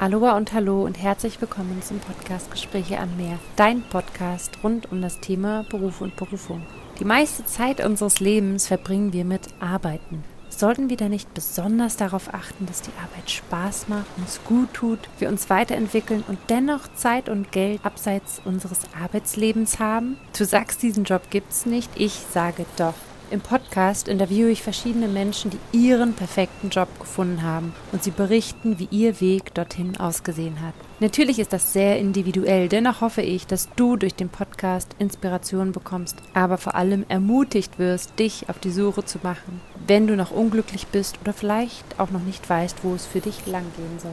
Aloha und Hallo und herzlich willkommen zum Podcast Gespräche am Meer, dein Podcast rund um das Thema Beruf und Berufung. Die meiste Zeit unseres Lebens verbringen wir mit Arbeiten. Sollten wir da nicht besonders darauf achten, dass die Arbeit Spaß macht, uns gut tut, wir uns weiterentwickeln und dennoch Zeit und Geld abseits unseres Arbeitslebens haben? Du sagst, diesen Job gibt's nicht, ich sage doch. Im Podcast interviewe ich verschiedene Menschen, die ihren perfekten Job gefunden haben und sie berichten, wie ihr Weg dorthin ausgesehen hat. Natürlich ist das sehr individuell, dennoch hoffe ich, dass du durch den Podcast Inspiration bekommst, aber vor allem ermutigt wirst, dich auf die Suche zu machen, wenn du noch unglücklich bist oder vielleicht auch noch nicht weißt, wo es für dich langgehen soll.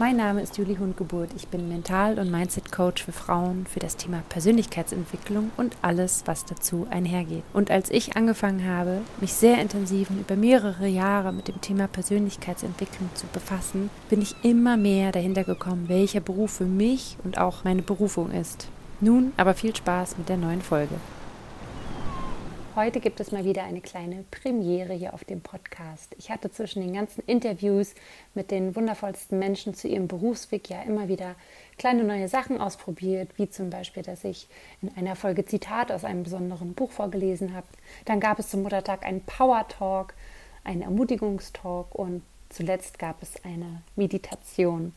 Mein Name ist Julie Hundgeburt. Ich bin Mental- und Mindset-Coach für Frauen für das Thema Persönlichkeitsentwicklung und alles, was dazu einhergeht. Und als ich angefangen habe, mich sehr intensiv und über mehrere Jahre mit dem Thema Persönlichkeitsentwicklung zu befassen, bin ich immer mehr dahinter gekommen, welcher Beruf für mich und auch meine Berufung ist. Nun aber viel Spaß mit der neuen Folge. Heute gibt es mal wieder eine kleine Premiere hier auf dem Podcast. Ich hatte zwischen den ganzen Interviews mit den wundervollsten Menschen zu ihrem Berufsweg ja immer wieder kleine neue Sachen ausprobiert, wie zum Beispiel, dass ich in einer Folge Zitat aus einem besonderen Buch vorgelesen habe. Dann gab es zum Muttertag einen Power Talk, einen Ermutigungstalk und zuletzt gab es eine Meditation.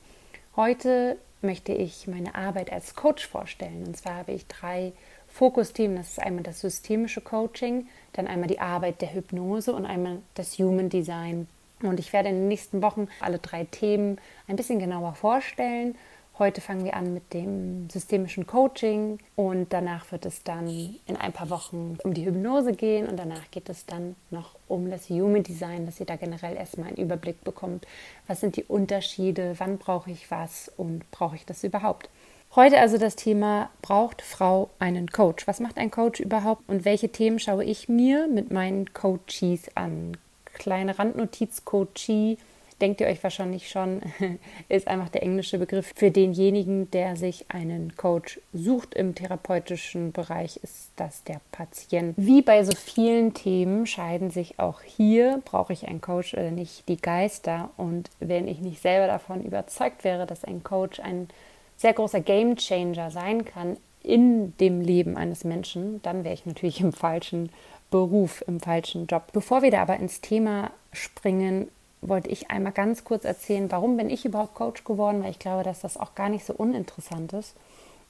Heute möchte ich meine Arbeit als Coach vorstellen. Und zwar habe ich drei Fokusthemen. Das ist einmal das systemische Coaching, dann einmal die Arbeit der Hypnose und einmal das Human Design. Und ich werde in den nächsten Wochen alle drei Themen ein bisschen genauer vorstellen. Heute fangen wir an mit dem systemischen Coaching und danach wird es dann in ein paar Wochen um die Hypnose gehen und danach geht es dann noch um das Human Design, dass ihr da generell erstmal einen Überblick bekommt. Was sind die Unterschiede? Wann brauche ich was und brauche ich das überhaupt? Heute also das Thema, braucht Frau einen Coach? Was macht ein Coach überhaupt und welche Themen schaue ich mir mit meinen Coaches an? Kleine Randnotiz, Coachee, denkt ihr euch wahrscheinlich schon, ist einfach der englische Begriff für denjenigen, der sich einen Coach sucht. Im therapeutischen Bereich ist das der Patient. Wie bei so vielen Themen scheiden sich auch hier, brauche ich einen Coach oder nicht, die Geister. Und wenn ich nicht selber davon überzeugt wäre, dass ein Coach ein sehr großer Game Changer sein kann in dem Leben eines Menschen, dann wäre ich natürlich im falschen Beruf, im falschen Job. Bevor wir da aber ins Thema springen, wollte ich einmal ganz kurz erzählen, warum bin ich überhaupt Coach geworden, weil ich glaube, dass das auch gar nicht so uninteressant ist.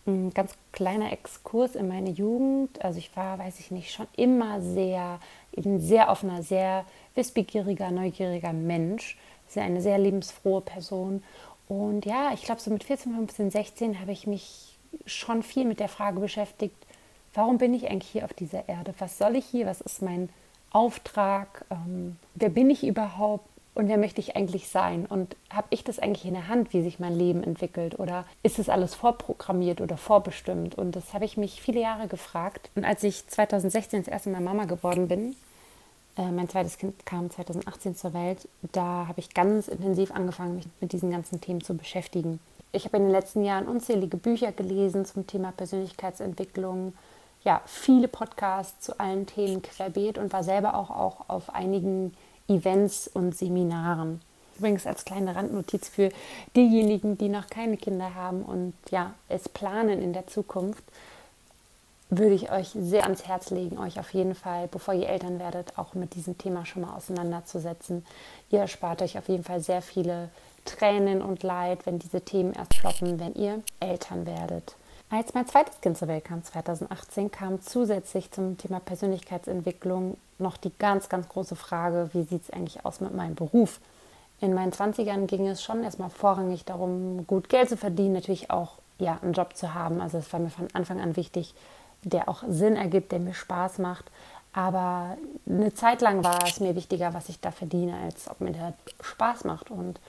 Ein ganz kleiner Exkurs in meine Jugend. Also ich war, weiß ich nicht, schon immer sehr, eben sehr offener, sehr wissbegieriger, neugieriger Mensch. Sehr eine sehr lebensfrohe Person und ja, ich glaube, so mit 14, 15, 16 habe ich mich schon viel mit der Frage beschäftigt, warum bin ich eigentlich hier auf dieser Erde? Was soll ich hier? Was ist mein Auftrag? Ähm, wer bin ich überhaupt? Und wer möchte ich eigentlich sein? Und habe ich das eigentlich in der Hand, wie sich mein Leben entwickelt? Oder ist es alles vorprogrammiert oder vorbestimmt? Und das habe ich mich viele Jahre gefragt. Und als ich 2016 das erste Mal Mama geworden bin, mein zweites Kind kam 2018 zur Welt. Da habe ich ganz intensiv angefangen, mich mit diesen ganzen Themen zu beschäftigen. Ich habe in den letzten Jahren unzählige Bücher gelesen zum Thema Persönlichkeitsentwicklung, ja, viele Podcasts zu allen Themen querbeet und war selber auch, auch auf einigen Events und Seminaren. Übrigens als kleine Randnotiz für diejenigen, die noch keine Kinder haben und ja, es planen in der Zukunft würde ich euch sehr ans Herz legen, euch auf jeden Fall, bevor ihr Eltern werdet, auch mit diesem Thema schon mal auseinanderzusetzen. Ihr erspart euch auf jeden Fall sehr viele Tränen und Leid, wenn diese Themen erst floppen, wenn ihr Eltern werdet. Als mein zweites Kind zur Welt kam, 2018, kam zusätzlich zum Thema Persönlichkeitsentwicklung noch die ganz, ganz große Frage, wie sieht es eigentlich aus mit meinem Beruf? In meinen 20ern ging es schon erstmal vorrangig darum, gut Geld zu verdienen, natürlich auch ja, einen Job zu haben. Also es war mir von Anfang an wichtig, der auch Sinn ergibt, der mir Spaß macht. Aber eine Zeit lang war es mir wichtiger, was ich da verdiene, als ob mir der Spaß macht. Und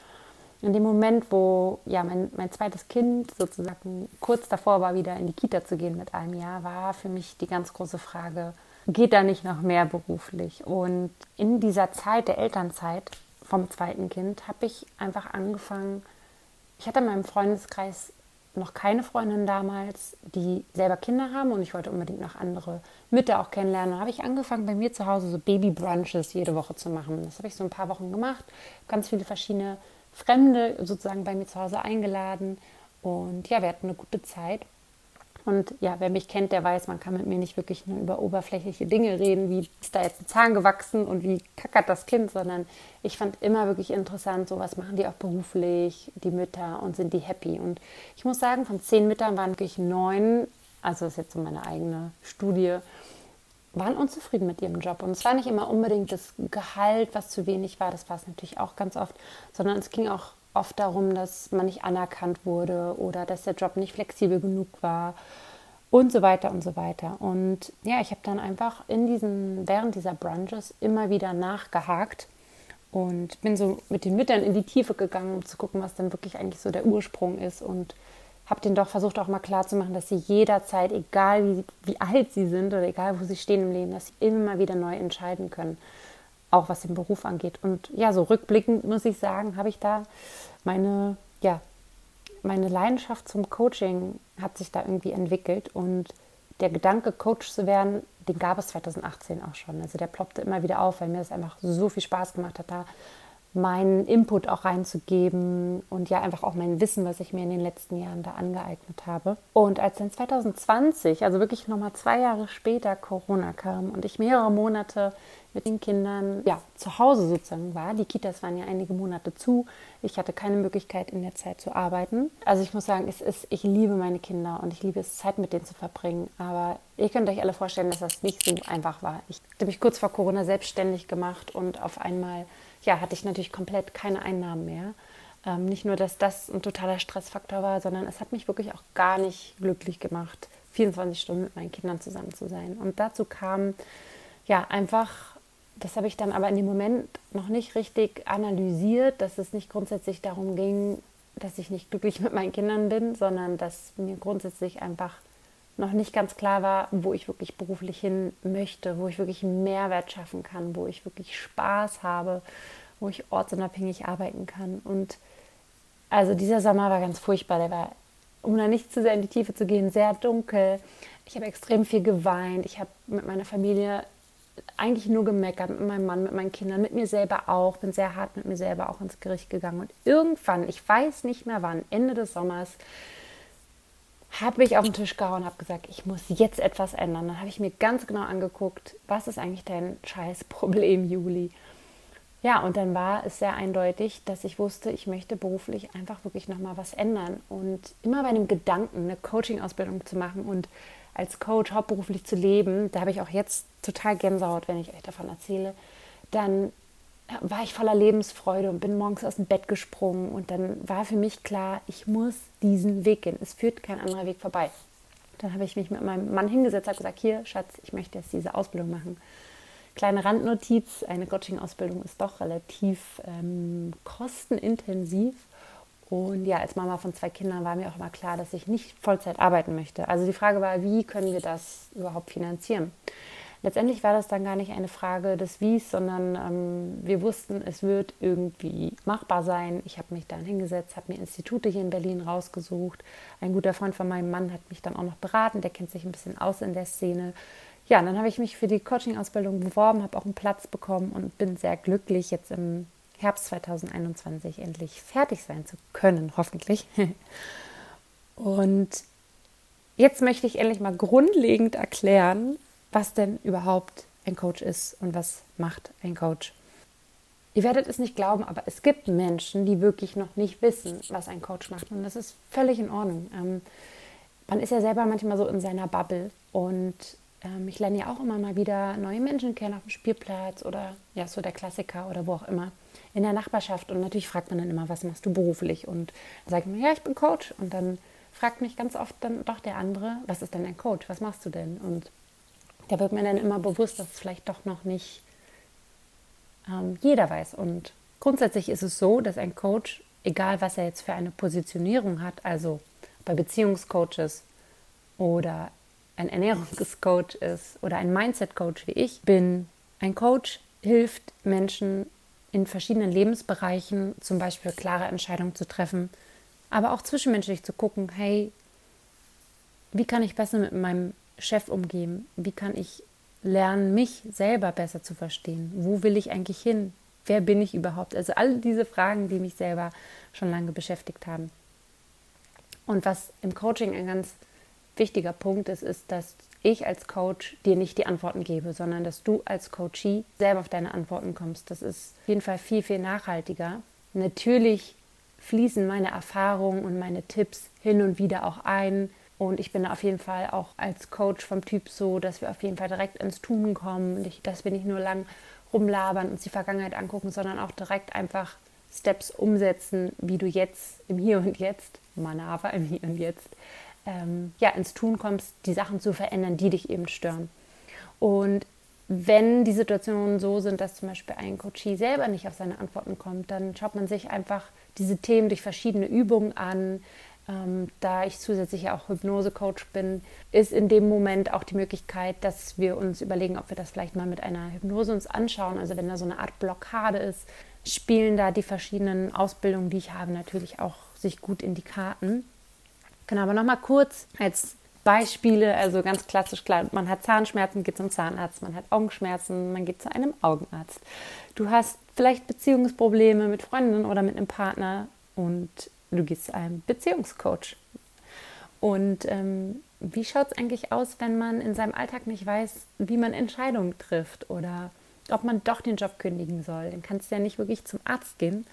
in dem Moment, wo ja mein, mein zweites Kind sozusagen kurz davor war, wieder in die Kita zu gehen mit einem Jahr, war für mich die ganz große Frage, geht da nicht noch mehr beruflich? Und in dieser Zeit der Elternzeit vom zweiten Kind habe ich einfach angefangen, ich hatte in meinem Freundeskreis noch keine Freundin damals, die selber Kinder haben und ich wollte unbedingt noch andere Mütter auch kennenlernen. Da habe ich angefangen, bei mir zu Hause so Baby-Brunches jede Woche zu machen. Das habe ich so ein paar Wochen gemacht, ganz viele verschiedene Fremde sozusagen bei mir zu Hause eingeladen und ja, wir hatten eine gute Zeit. Und ja, wer mich kennt, der weiß, man kann mit mir nicht wirklich nur über oberflächliche Dinge reden, wie ist da jetzt ein Zahn gewachsen und wie kackert das Kind, sondern ich fand immer wirklich interessant, so was machen die auch beruflich, die Mütter und sind die happy. Und ich muss sagen, von zehn Müttern waren wirklich neun, also das ist jetzt so meine eigene Studie, waren unzufrieden mit ihrem Job. Und es war nicht immer unbedingt das Gehalt, was zu wenig war, das war es natürlich auch ganz oft, sondern es ging auch oft darum, dass man nicht anerkannt wurde oder dass der Job nicht flexibel genug war und so weiter und so weiter. Und ja, ich habe dann einfach in diesen, während dieser Brunches immer wieder nachgehakt und bin so mit den Müttern in die Tiefe gegangen, um zu gucken, was denn wirklich eigentlich so der Ursprung ist und habe denen doch versucht auch mal klarzumachen, dass sie jederzeit, egal wie, wie alt sie sind oder egal wo sie stehen im Leben, dass sie immer wieder neu entscheiden können, auch was den Beruf angeht. Und ja, so rückblickend muss ich sagen, habe ich da meine, ja, meine Leidenschaft zum Coaching hat sich da irgendwie entwickelt und der Gedanke, Coach zu werden, den gab es 2018 auch schon. Also der ploppte immer wieder auf, weil mir das einfach so viel Spaß gemacht hat, da meinen Input auch reinzugeben und ja einfach auch mein Wissen, was ich mir in den letzten Jahren da angeeignet habe. Und als dann 2020, also wirklich nochmal zwei Jahre später Corona kam und ich mehrere Monate mit den Kindern ja zu Hause sozusagen war, die Kitas waren ja einige Monate zu, ich hatte keine Möglichkeit in der Zeit zu arbeiten. Also ich muss sagen, es ist, ich liebe meine Kinder und ich liebe es, Zeit mit denen zu verbringen. Aber ihr könnt euch alle vorstellen, dass das nicht so einfach war. Ich habe mich kurz vor Corona selbstständig gemacht und auf einmal ja, hatte ich natürlich komplett keine Einnahmen mehr. Ähm, nicht nur, dass das ein totaler Stressfaktor war, sondern es hat mich wirklich auch gar nicht glücklich gemacht, 24 Stunden mit meinen Kindern zusammen zu sein. Und dazu kam ja einfach, das habe ich dann aber in dem Moment noch nicht richtig analysiert, dass es nicht grundsätzlich darum ging, dass ich nicht glücklich mit meinen Kindern bin, sondern dass mir grundsätzlich einfach noch nicht ganz klar war, wo ich wirklich beruflich hin möchte, wo ich wirklich Mehrwert schaffen kann, wo ich wirklich Spaß habe, wo ich ortsunabhängig arbeiten kann. Und also dieser Sommer war ganz furchtbar. Der war, um da nicht zu sehr in die Tiefe zu gehen, sehr dunkel. Ich habe extrem viel geweint. Ich habe mit meiner Familie eigentlich nur gemeckert, mit meinem Mann, mit meinen Kindern, mit mir selber auch. Bin sehr hart mit mir selber auch ins Gericht gegangen. Und irgendwann, ich weiß nicht mehr wann, Ende des Sommers, habe ich auf den Tisch gehauen und habe gesagt, ich muss jetzt etwas ändern. Dann habe ich mir ganz genau angeguckt, was ist eigentlich dein scheiß Problem, Juli? Ja, und dann war es sehr eindeutig, dass ich wusste, ich möchte beruflich einfach wirklich nochmal was ändern. Und immer bei dem Gedanken, eine Coaching-Ausbildung zu machen und als Coach hauptberuflich zu leben, da habe ich auch jetzt total Gänsehaut, wenn ich euch davon erzähle, dann war ich voller Lebensfreude und bin morgens aus dem Bett gesprungen und dann war für mich klar, ich muss diesen Weg gehen. Es führt kein anderer Weg vorbei. Dann habe ich mich mit meinem Mann hingesetzt und gesagt, hier, Schatz, ich möchte jetzt diese Ausbildung machen. Kleine Randnotiz, eine Coaching-Ausbildung ist doch relativ ähm, kostenintensiv. Und ja, als Mama von zwei Kindern war mir auch immer klar, dass ich nicht Vollzeit arbeiten möchte. Also die Frage war, wie können wir das überhaupt finanzieren? Letztendlich war das dann gar nicht eine Frage des Wies, sondern ähm, wir wussten, es wird irgendwie machbar sein. Ich habe mich dann hingesetzt, habe mir Institute hier in Berlin rausgesucht. Ein guter Freund von meinem Mann hat mich dann auch noch beraten, der kennt sich ein bisschen aus in der Szene. Ja, dann habe ich mich für die Coaching-Ausbildung beworben, habe auch einen Platz bekommen und bin sehr glücklich, jetzt im Herbst 2021 endlich fertig sein zu können, hoffentlich. und jetzt möchte ich endlich mal grundlegend erklären, was denn überhaupt ein Coach ist und was macht ein Coach. Ihr werdet es nicht glauben, aber es gibt Menschen, die wirklich noch nicht wissen, was ein Coach macht. Und das ist völlig in Ordnung. Ähm, man ist ja selber manchmal so in seiner Bubble. Und ähm, ich lerne ja auch immer mal wieder neue Menschen kennen auf dem Spielplatz oder ja, so der Klassiker oder wo auch immer in der Nachbarschaft. Und natürlich fragt man dann immer, was machst du beruflich? Und dann sage ich mir, ja, ich bin Coach. Und dann fragt mich ganz oft dann doch der andere, was ist denn ein Coach? Was machst du denn? Und da wird mir dann immer bewusst, dass es vielleicht doch noch nicht ähm, jeder weiß. Und grundsätzlich ist es so, dass ein Coach, egal was er jetzt für eine Positionierung hat, also bei Beziehungscoaches oder ein Ernährungscoach ist oder ein Mindset-Coach wie ich bin, ein Coach hilft Menschen in verschiedenen Lebensbereichen zum Beispiel klare Entscheidungen zu treffen, aber auch zwischenmenschlich zu gucken, hey, wie kann ich besser mit meinem Chef umgehen? Wie kann ich lernen, mich selber besser zu verstehen? Wo will ich eigentlich hin? Wer bin ich überhaupt? Also all diese Fragen, die mich selber schon lange beschäftigt haben. Und was im Coaching ein ganz wichtiger Punkt ist, ist, dass ich als Coach dir nicht die Antworten gebe, sondern dass du als Coachee selber auf deine Antworten kommst. Das ist auf jeden Fall viel, viel nachhaltiger. Natürlich fließen meine Erfahrungen und meine Tipps hin und wieder auch ein. Und ich bin auf jeden Fall auch als Coach vom Typ so, dass wir auf jeden Fall direkt ins Tun kommen. Ich, dass wir nicht nur lang rumlabern, uns die Vergangenheit angucken, sondern auch direkt einfach Steps umsetzen, wie du jetzt im Hier und Jetzt, Manava im Hier und Jetzt, ähm, ja, ins Tun kommst, die Sachen zu verändern, die dich eben stören. Und wenn die Situationen so sind, dass zum Beispiel ein Coachie selber nicht auf seine Antworten kommt, dann schaut man sich einfach diese Themen durch verschiedene Übungen an. Ähm, da ich zusätzlich auch Hypnose-Coach bin, ist in dem Moment auch die Möglichkeit, dass wir uns überlegen, ob wir das vielleicht mal mit einer Hypnose uns anschauen. Also wenn da so eine Art Blockade ist, spielen da die verschiedenen Ausbildungen, die ich habe, natürlich auch sich gut in die Karten. Genau, aber nochmal kurz als Beispiele, also ganz klassisch klar, man hat Zahnschmerzen, geht zum Zahnarzt, man hat Augenschmerzen, man geht zu einem Augenarzt. Du hast vielleicht Beziehungsprobleme mit Freundinnen oder mit einem Partner und du gehst zu einem Beziehungscoach. Und ähm, wie schaut es eigentlich aus, wenn man in seinem Alltag nicht weiß, wie man Entscheidungen trifft oder ob man doch den Job kündigen soll? Dann kannst du ja nicht wirklich zum Arzt gehen,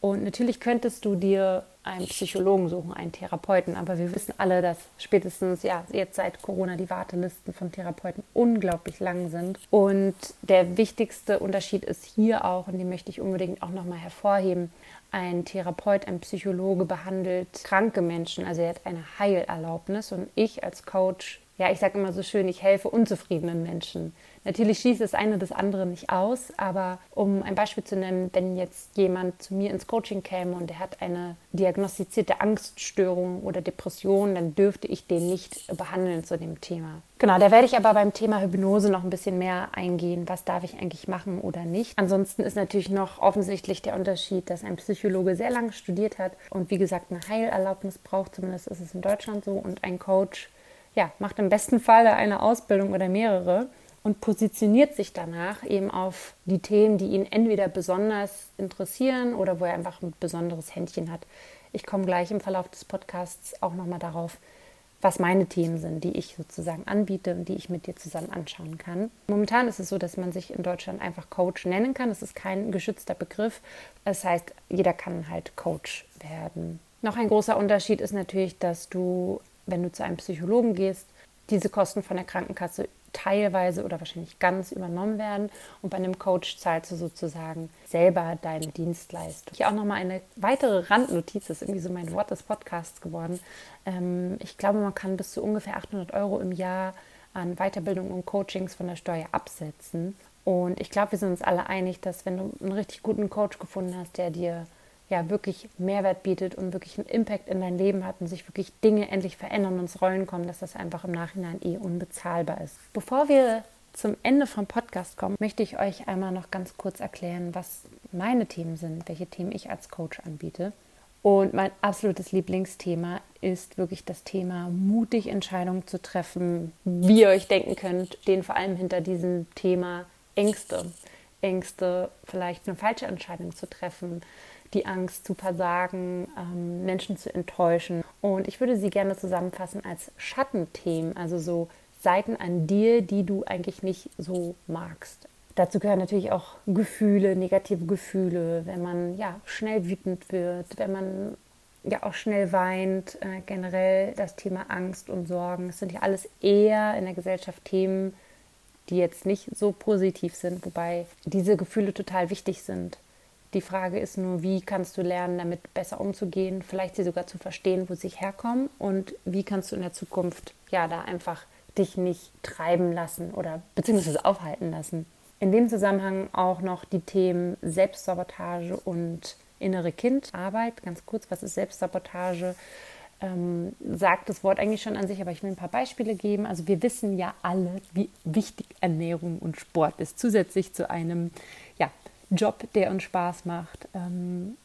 und natürlich könntest du dir einen Psychologen suchen, einen Therapeuten, aber wir wissen alle, dass spätestens ja jetzt seit Corona die Wartelisten von Therapeuten unglaublich lang sind. Und der wichtigste Unterschied ist hier auch, und den möchte ich unbedingt auch nochmal hervorheben, ein Therapeut, ein Psychologe behandelt kranke Menschen, also er hat eine Heilerlaubnis und ich als Coach ja, ich sage immer so schön, ich helfe unzufriedenen Menschen. Natürlich schließt das eine das andere nicht aus, aber um ein Beispiel zu nennen, wenn jetzt jemand zu mir ins Coaching käme und er hat eine diagnostizierte Angststörung oder Depression, dann dürfte ich den nicht behandeln zu dem Thema. Genau, da werde ich aber beim Thema Hypnose noch ein bisschen mehr eingehen. Was darf ich eigentlich machen oder nicht? Ansonsten ist natürlich noch offensichtlich der Unterschied, dass ein Psychologe sehr lange studiert hat und wie gesagt eine Heilerlaubnis braucht, zumindest ist es in Deutschland so, und ein Coach ja, macht im besten Fall eine Ausbildung oder mehrere und positioniert sich danach eben auf die Themen, die ihn entweder besonders interessieren oder wo er einfach ein besonderes Händchen hat. Ich komme gleich im Verlauf des Podcasts auch nochmal darauf, was meine Themen sind, die ich sozusagen anbiete und die ich mit dir zusammen anschauen kann. Momentan ist es so, dass man sich in Deutschland einfach Coach nennen kann. Das ist kein geschützter Begriff. Das heißt, jeder kann halt Coach werden. Noch ein großer Unterschied ist natürlich, dass du wenn du zu einem Psychologen gehst, diese Kosten von der Krankenkasse teilweise oder wahrscheinlich ganz übernommen werden und bei einem Coach zahlst du sozusagen selber deine Dienstleistung. Hier auch nochmal eine weitere Randnotiz, das ist irgendwie so mein Wort des Podcasts geworden. Ähm, ich glaube, man kann bis zu ungefähr 800 Euro im Jahr an Weiterbildung und Coachings von der Steuer absetzen. Und ich glaube, wir sind uns alle einig, dass wenn du einen richtig guten Coach gefunden hast, der dir ja wirklich Mehrwert bietet und wirklich einen Impact in dein Leben hat und sich wirklich Dinge endlich verändern und ins Rollen kommen, dass das einfach im Nachhinein eh unbezahlbar ist. Bevor wir zum Ende vom Podcast kommen, möchte ich euch einmal noch ganz kurz erklären, was meine Themen sind, welche Themen ich als Coach anbiete. Und mein absolutes Lieblingsthema ist wirklich das Thema, mutig Entscheidungen zu treffen. Wie ihr euch denken könnt, stehen vor allem hinter diesem Thema Ängste. Ängste, vielleicht eine falsche Entscheidung zu treffen, die Angst zu versagen, ähm, Menschen zu enttäuschen. Und ich würde sie gerne zusammenfassen als Schattenthemen, also so Seiten an dir, die du eigentlich nicht so magst. Dazu gehören natürlich auch Gefühle, negative Gefühle, wenn man ja schnell wütend wird, wenn man ja auch schnell weint, äh, generell das Thema Angst und Sorgen. Das sind ja alles eher in der Gesellschaft Themen, die jetzt nicht so positiv sind, wobei diese Gefühle total wichtig sind. Die Frage ist nur, wie kannst du lernen, damit besser umzugehen, vielleicht sie sogar zu verstehen, wo sie herkommen und wie kannst du in der Zukunft ja da einfach dich nicht treiben lassen oder beziehungsweise aufhalten lassen. In dem Zusammenhang auch noch die Themen Selbstsabotage und innere Kindarbeit. Ganz kurz, was ist Selbstsabotage? Ähm, sagt das Wort eigentlich schon an sich, aber ich will ein paar Beispiele geben. Also wir wissen ja alle, wie wichtig Ernährung und Sport ist, zusätzlich zu einem ja, Job, der uns Spaß macht. Ähm,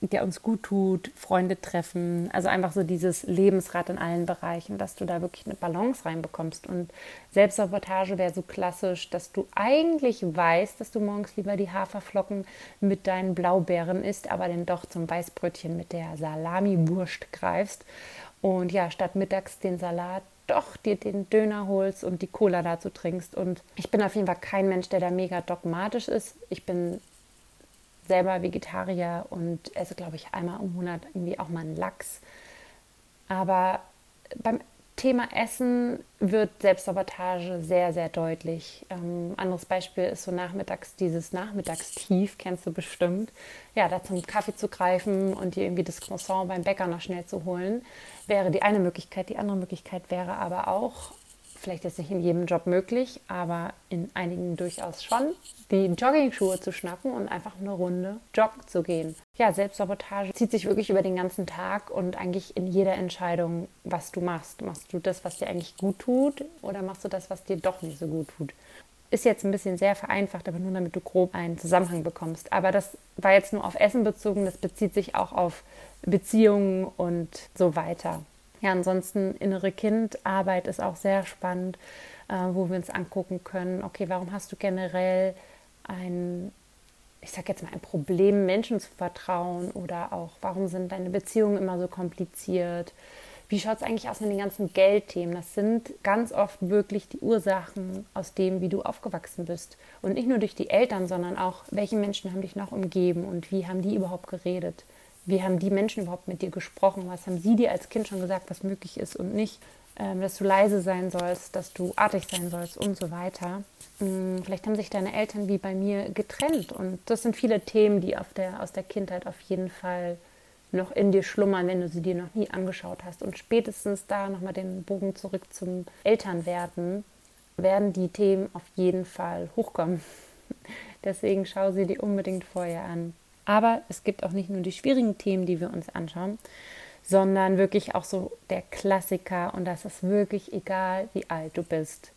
der uns gut tut, Freunde treffen, also einfach so dieses Lebensrad in allen Bereichen, dass du da wirklich eine Balance reinbekommst. Und Selbstsabotage wäre so klassisch, dass du eigentlich weißt, dass du morgens lieber die Haferflocken mit deinen Blaubeeren isst, aber dann doch zum Weißbrötchen mit der Salami-Wurst greifst. Und ja, statt mittags den Salat doch dir den Döner holst und die Cola dazu trinkst. Und ich bin auf jeden Fall kein Mensch, der da mega dogmatisch ist. Ich bin selber Vegetarier und esse, glaube ich, einmal im Monat irgendwie auch mal einen Lachs. Aber beim Thema Essen wird Selbstsabotage sehr, sehr deutlich. Ähm, anderes Beispiel ist so nachmittags dieses Nachmittagstief, kennst du bestimmt. Ja, da zum Kaffee zu greifen und dir irgendwie das Croissant beim Bäcker noch schnell zu holen, wäre die eine Möglichkeit. Die andere Möglichkeit wäre aber auch, vielleicht ist nicht in jedem Job möglich, aber in einigen durchaus schon, die Jogging-Schuhe zu schnappen und einfach eine Runde joggen zu gehen. Ja, Selbstsabotage zieht sich wirklich über den ganzen Tag und eigentlich in jeder Entscheidung, was du machst. Machst du das, was dir eigentlich gut tut oder machst du das, was dir doch nicht so gut tut? Ist jetzt ein bisschen sehr vereinfacht, aber nur damit du grob einen Zusammenhang bekommst. Aber das war jetzt nur auf Essen bezogen, das bezieht sich auch auf Beziehungen und so weiter. Ja, ansonsten innere Kindarbeit ist auch sehr spannend, äh, wo wir uns angucken können, okay, warum hast du generell ein, ich sag jetzt mal, ein Problem, Menschen zu vertrauen oder auch, warum sind deine Beziehungen immer so kompliziert? Wie schaut es eigentlich aus mit den ganzen Geldthemen? Das sind ganz oft wirklich die Ursachen aus dem, wie du aufgewachsen bist. Und nicht nur durch die Eltern, sondern auch, welche Menschen haben dich noch umgeben und wie haben die überhaupt geredet? Wie haben die Menschen überhaupt mit dir gesprochen? Was haben sie dir als Kind schon gesagt, was möglich ist und nicht? Ähm, dass du leise sein sollst, dass du artig sein sollst und so weiter. Ähm, vielleicht haben sich deine Eltern wie bei mir getrennt. Und das sind viele Themen, die der, aus der Kindheit auf jeden Fall noch in dir schlummern, wenn du sie dir noch nie angeschaut hast. Und spätestens da nochmal den Bogen zurück zum Elternwerden, werden die Themen auf jeden Fall hochkommen. Deswegen schau sie dir unbedingt vorher an. Aber es gibt auch nicht nur die schwierigen Themen, die wir uns anschauen, sondern wirklich auch so der Klassiker. Und das ist wirklich egal, wie alt du bist.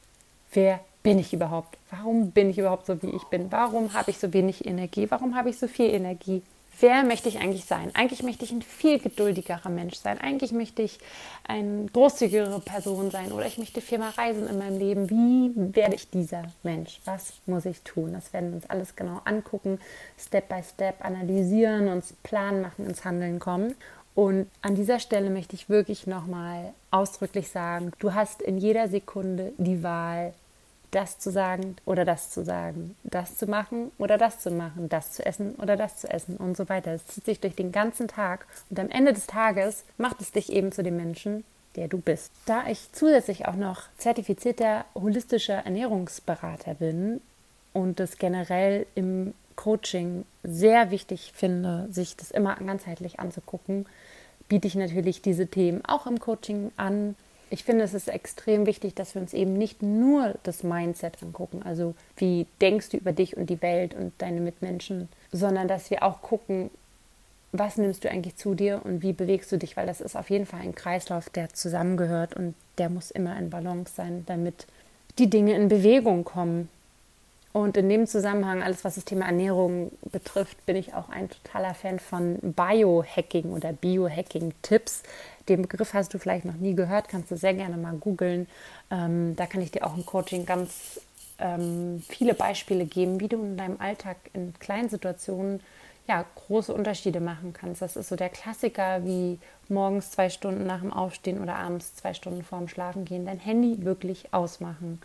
Wer bin ich überhaupt? Warum bin ich überhaupt so, wie ich bin? Warum habe ich so wenig Energie? Warum habe ich so viel Energie? Wer möchte ich eigentlich sein? Eigentlich möchte ich ein viel geduldigerer Mensch sein. Eigentlich möchte ich eine großzügigere Person sein oder ich möchte viel mehr reisen in meinem Leben. Wie werde ich dieser Mensch? Was muss ich tun? Das werden wir uns alles genau angucken, Step by Step analysieren, uns Plan machen, ins Handeln kommen. Und an dieser Stelle möchte ich wirklich nochmal ausdrücklich sagen, du hast in jeder Sekunde die Wahl, das zu sagen oder das zu sagen, das zu machen oder das zu machen, das zu essen oder das zu essen und so weiter. Es zieht sich durch den ganzen Tag und am Ende des Tages macht es dich eben zu dem Menschen, der du bist. Da ich zusätzlich auch noch zertifizierter holistischer Ernährungsberater bin und das generell im Coaching sehr wichtig finde, sich das immer ganzheitlich anzugucken, biete ich natürlich diese Themen auch im Coaching an ich finde, es ist extrem wichtig, dass wir uns eben nicht nur das Mindset angucken, also wie denkst du über dich und die Welt und deine Mitmenschen, sondern dass wir auch gucken, was nimmst du eigentlich zu dir und wie bewegst du dich, weil das ist auf jeden Fall ein Kreislauf, der zusammengehört und der muss immer in Balance sein, damit die Dinge in Bewegung kommen. Und in dem Zusammenhang, alles was das Thema Ernährung betrifft, bin ich auch ein totaler Fan von Biohacking oder Biohacking-Tipps. Den Begriff hast du vielleicht noch nie gehört, kannst du sehr gerne mal googeln. Ähm, da kann ich dir auch im Coaching ganz ähm, viele Beispiele geben, wie du in deinem Alltag in kleinen Situationen ja, große Unterschiede machen kannst. Das ist so der Klassiker, wie morgens zwei Stunden nach dem Aufstehen oder abends zwei Stunden vorm Schlafen gehen, dein Handy wirklich ausmachen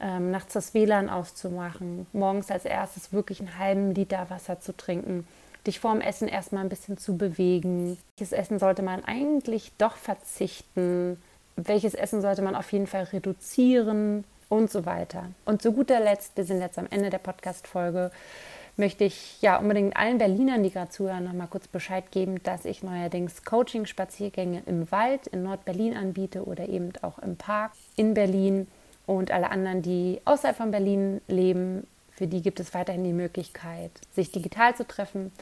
ähm, nachts das WLAN auszumachen, morgens als erstes wirklich einen halben Liter Wasser zu trinken, dich vorm Essen erstmal ein bisschen zu bewegen. Welches Essen sollte man eigentlich doch verzichten? Welches Essen sollte man auf jeden Fall reduzieren? Und so weiter. Und zu guter Letzt, wir sind jetzt am Ende der Podcast-Folge, möchte ich ja unbedingt allen Berlinern, die gerade zuhören, noch mal kurz Bescheid geben, dass ich neuerdings Coaching-Spaziergänge im Wald in Nord-Berlin anbiete oder eben auch im Park in Berlin. Und alle anderen, die außerhalb von Berlin leben, für die gibt es weiterhin die Möglichkeit, sich digital zu treffen.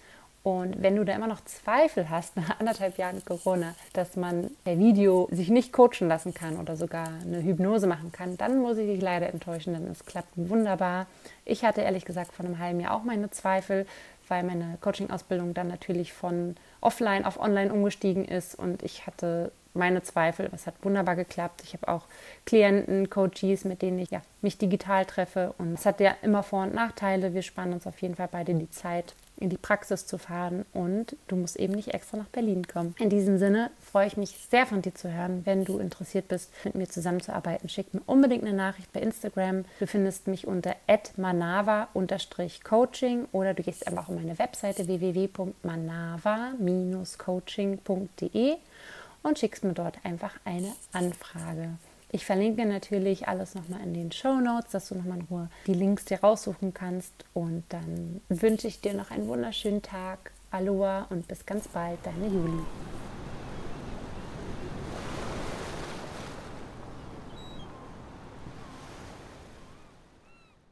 Und wenn du da immer noch Zweifel hast, nach anderthalb Jahren Corona, dass man per Video sich nicht coachen lassen kann oder sogar eine Hypnose machen kann, dann muss ich dich leider enttäuschen, denn es klappt wunderbar. Ich hatte ehrlich gesagt vor einem halben Jahr auch meine Zweifel. weil meine Coaching-Ausbildung dann natürlich von offline auf online umgestiegen ist und ich hatte meine Zweifel. Es hat wunderbar geklappt. Ich habe auch Klienten, Coaches, mit denen ich ja, mich digital treffe. Und es hat ja immer Vor- und Nachteile. Wir spannen uns auf jeden Fall beide die Zeit, in die Praxis zu fahren. Und du musst eben nicht extra nach Berlin kommen. In diesem Sinne freue ich mich sehr von dir zu hören. Wenn du interessiert bist, mit mir zusammenzuarbeiten, schick mir unbedingt eine Nachricht bei Instagram. Du findest mich unter manava-coaching oder du gehst einfach auf meine Webseite www.manava-coaching.de und schickst mir dort einfach eine Anfrage. Ich verlinke natürlich alles nochmal in den Show Notes, dass du nochmal in Ruhe die Links dir raussuchen kannst. Und dann wünsche ich dir noch einen wunderschönen Tag. Aloha und bis ganz bald, deine Juli.